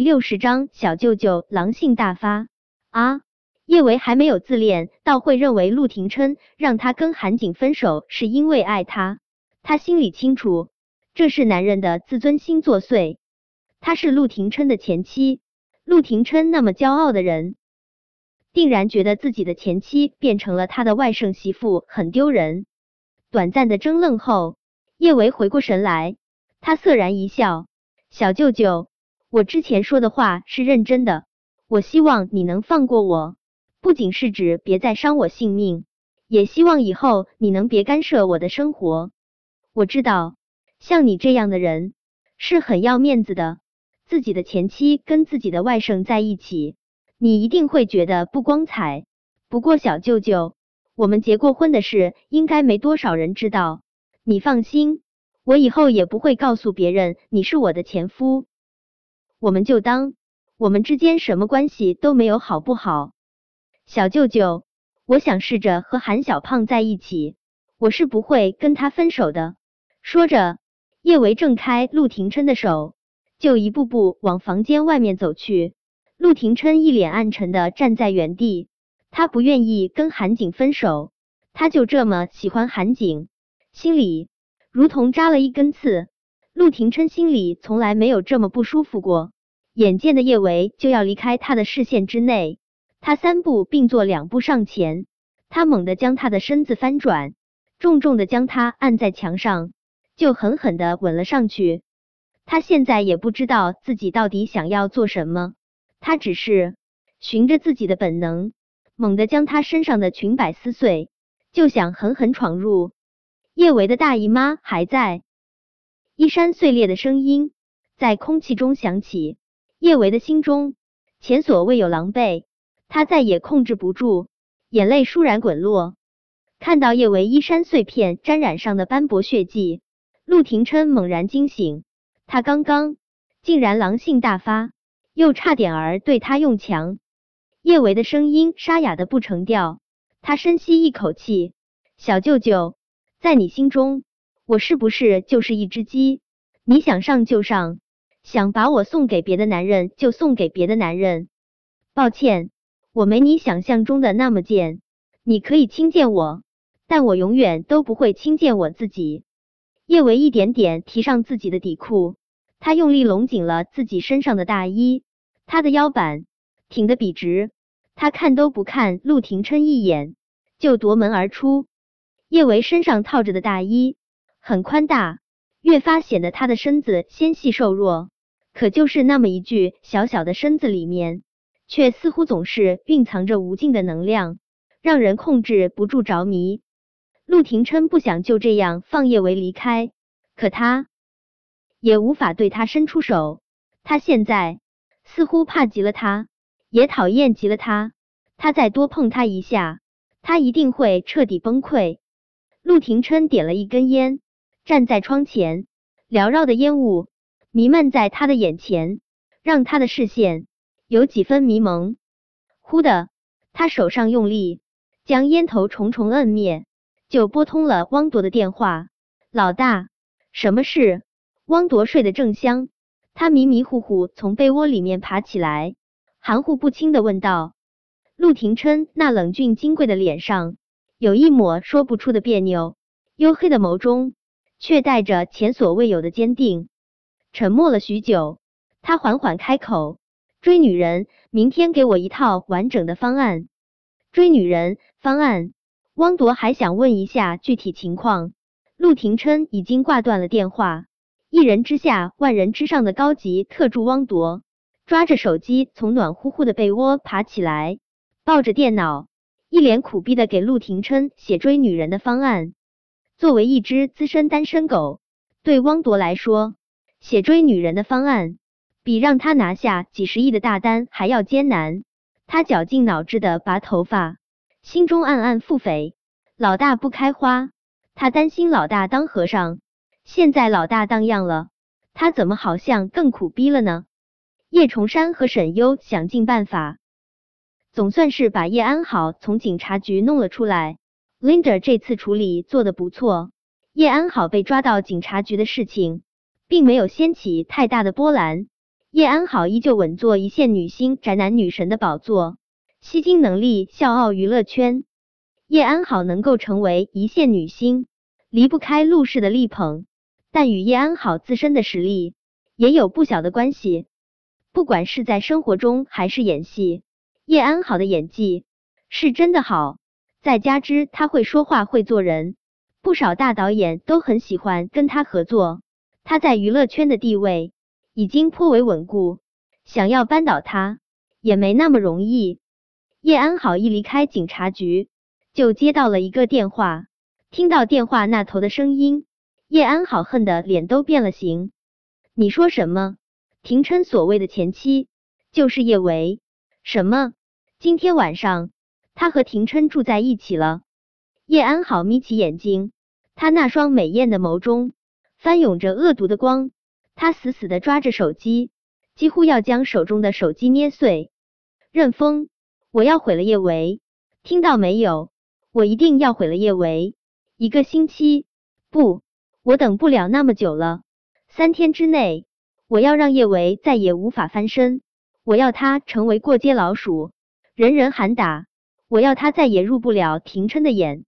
第六十章，小舅舅狼性大发啊！叶维还没有自恋到会认为陆廷琛让他跟韩景分手是因为爱他，他心里清楚，这是男人的自尊心作祟。他是陆廷琛的前妻，陆廷琛那么骄傲的人，定然觉得自己的前妻变成了他的外甥媳妇很丢人。短暂的怔愣后，叶维回过神来，他涩然一笑：“小舅舅，我之前说的话是认真的，我希望你能放过我。”不仅是指别再伤我性命，也希望以后你能别干涉我的生活。我知道，像你这样的人是很要面子的，自己的前妻跟自己的外甥在一起，你一定会觉得不光彩。不过小舅舅，我们结过婚的事应该没多少人知道，你放心，我以后也不会告诉别人你是我的前夫。我们就当我们之间什么关系都没有，好不好？小舅舅，我想试着和韩小胖在一起，我是不会跟他分手的。说着，叶维挣开陆廷琛的手，就一步步往房间外面走去。陆廷琛一脸暗沉的站在原地，他不愿意跟韩景分手，他就这么喜欢韩景，心里如同扎了一根刺。陆廷琛心里从来没有这么不舒服过。眼见的叶维就要离开他的视线之内。他三步并作两步上前，他猛地将他的身子翻转，重重的将他按在墙上，就狠狠的吻了上去。他现在也不知道自己到底想要做什么，他只是循着自己的本能，猛地将他身上的裙摆撕碎，就想狠狠闯入。叶维的大姨妈还在，衣衫碎裂的声音在空气中响起，叶维的心中前所未有狼狈。他再也控制不住，眼泪倏然滚落。看到叶维衣衫碎片沾染上的斑驳血迹，陆廷琛猛然惊醒。他刚刚竟然狼性大发，又差点儿对他用强。叶维的声音沙哑的不成调。他深吸一口气：“小舅舅，在你心中，我是不是就是一只鸡？你想上就上，想把我送给别的男人就送给别的男人？抱歉。”我没你想象中的那么贱，你可以轻贱我，但我永远都不会轻贱我自己。叶维一点点提上自己的底裤，他用力拢紧了自己身上的大衣，他的腰板挺得笔直，他看都不看陆廷琛一眼，就夺门而出。叶维身上套着的大衣很宽大，越发显得他的身子纤细瘦弱，可就是那么一具小小的身子里面。却似乎总是蕴藏着无尽的能量，让人控制不住着迷。陆廷琛不想就这样放叶维离开，可他也无法对他伸出手。他现在似乎怕极了他，也讨厌极了他。他再多碰他一下，他一定会彻底崩溃。陆廷琛点了一根烟，站在窗前，缭绕的烟雾弥漫在他的眼前，让他的视线。有几分迷蒙。忽的，他手上用力将烟头重重摁灭，就拨通了汪铎的电话。老大，什么事？汪铎睡得正香，他迷迷糊糊从被窝里面爬起来，含糊不清的问道。陆廷琛那冷峻金贵的脸上有一抹说不出的别扭，黝黑的眸中却带着前所未有的坚定。沉默了许久，他缓缓开口。追女人，明天给我一套完整的方案。追女人方案，汪铎还想问一下具体情况。陆廷琛已经挂断了电话。一人之下，万人之上的高级特助汪铎抓着手机，从暖乎乎的被窝爬起来，抱着电脑，一脸苦逼的给陆廷琛写追女人的方案。作为一只资深单身狗，对汪铎来说，写追女人的方案。比让他拿下几十亿的大单还要艰难。他绞尽脑汁的拔头发，心中暗暗腹诽：老大不开花，他担心老大当和尚。现在老大当样了，他怎么好像更苦逼了呢？叶崇山和沈优想尽办法，总算是把叶安好从警察局弄了出来。Linda 这次处理做的不错，叶安好被抓到警察局的事情，并没有掀起太大的波澜。叶安好依旧稳坐一线女星、宅男女神的宝座，吸金能力笑傲娱乐圈。叶安好能够成为一线女星，离不开陆氏的力捧，但与叶安好自身的实力也有不小的关系。不管是在生活中还是演戏，叶安好的演技是真的好。再加之他会说话、会做人，不少大导演都很喜欢跟他合作。他在娱乐圈的地位。已经颇为稳固，想要扳倒他也没那么容易。叶安好一离开警察局，就接到了一个电话。听到电话那头的声音，叶安好恨得脸都变了形。你说什么？廷琛所谓的前妻就是叶维？什么？今天晚上他和廷琛住在一起了？叶安好眯起眼睛，他那双美艳的眸中翻涌着恶毒的光。他死死的抓着手机，几乎要将手中的手机捏碎。任峰，我要毁了叶维，听到没有？我一定要毁了叶维。一个星期，不，我等不了那么久了。三天之内，我要让叶维再也无法翻身。我要他成为过街老鼠，人人喊打。我要他再也入不了廷琛的眼。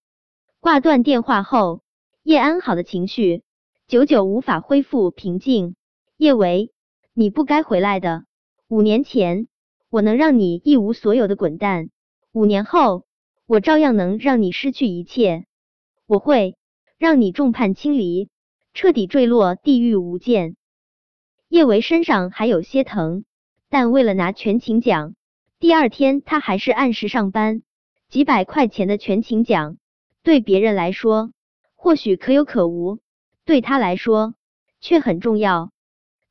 挂断电话后，叶安好的情绪久久无法恢复平静。叶维，你不该回来的。五年前，我能让你一无所有的滚蛋；五年后，我照样能让你失去一切。我会让你众叛亲离，彻底坠落地狱无间。叶维身上还有些疼，但为了拿全勤奖，第二天他还是按时上班。几百块钱的全勤奖，对别人来说或许可有可无，对他来说却很重要。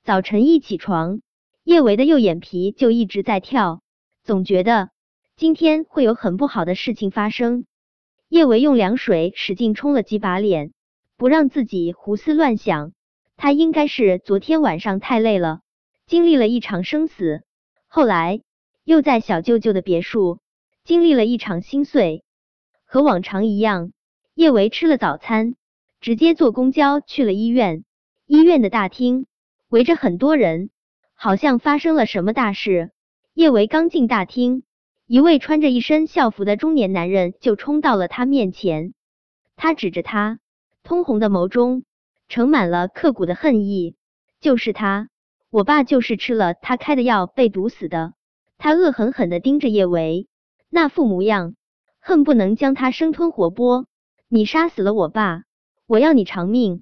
早晨一起床，叶维的右眼皮就一直在跳，总觉得今天会有很不好的事情发生。叶维用凉水使劲冲了几把脸，不让自己胡思乱想。他应该是昨天晚上太累了，经历了一场生死，后来又在小舅舅的别墅经历了一场心碎。和往常一样，叶维吃了早餐，直接坐公交去了医院。医院的大厅。围着很多人，好像发生了什么大事。叶维刚进大厅，一位穿着一身校服的中年男人就冲到了他面前。他指着他，通红的眸中盛满了刻骨的恨意。就是他，我爸就是吃了他开的药被毒死的。他恶狠狠的盯着叶维，那副模样，恨不能将他生吞活剥。你杀死了我爸，我要你偿命。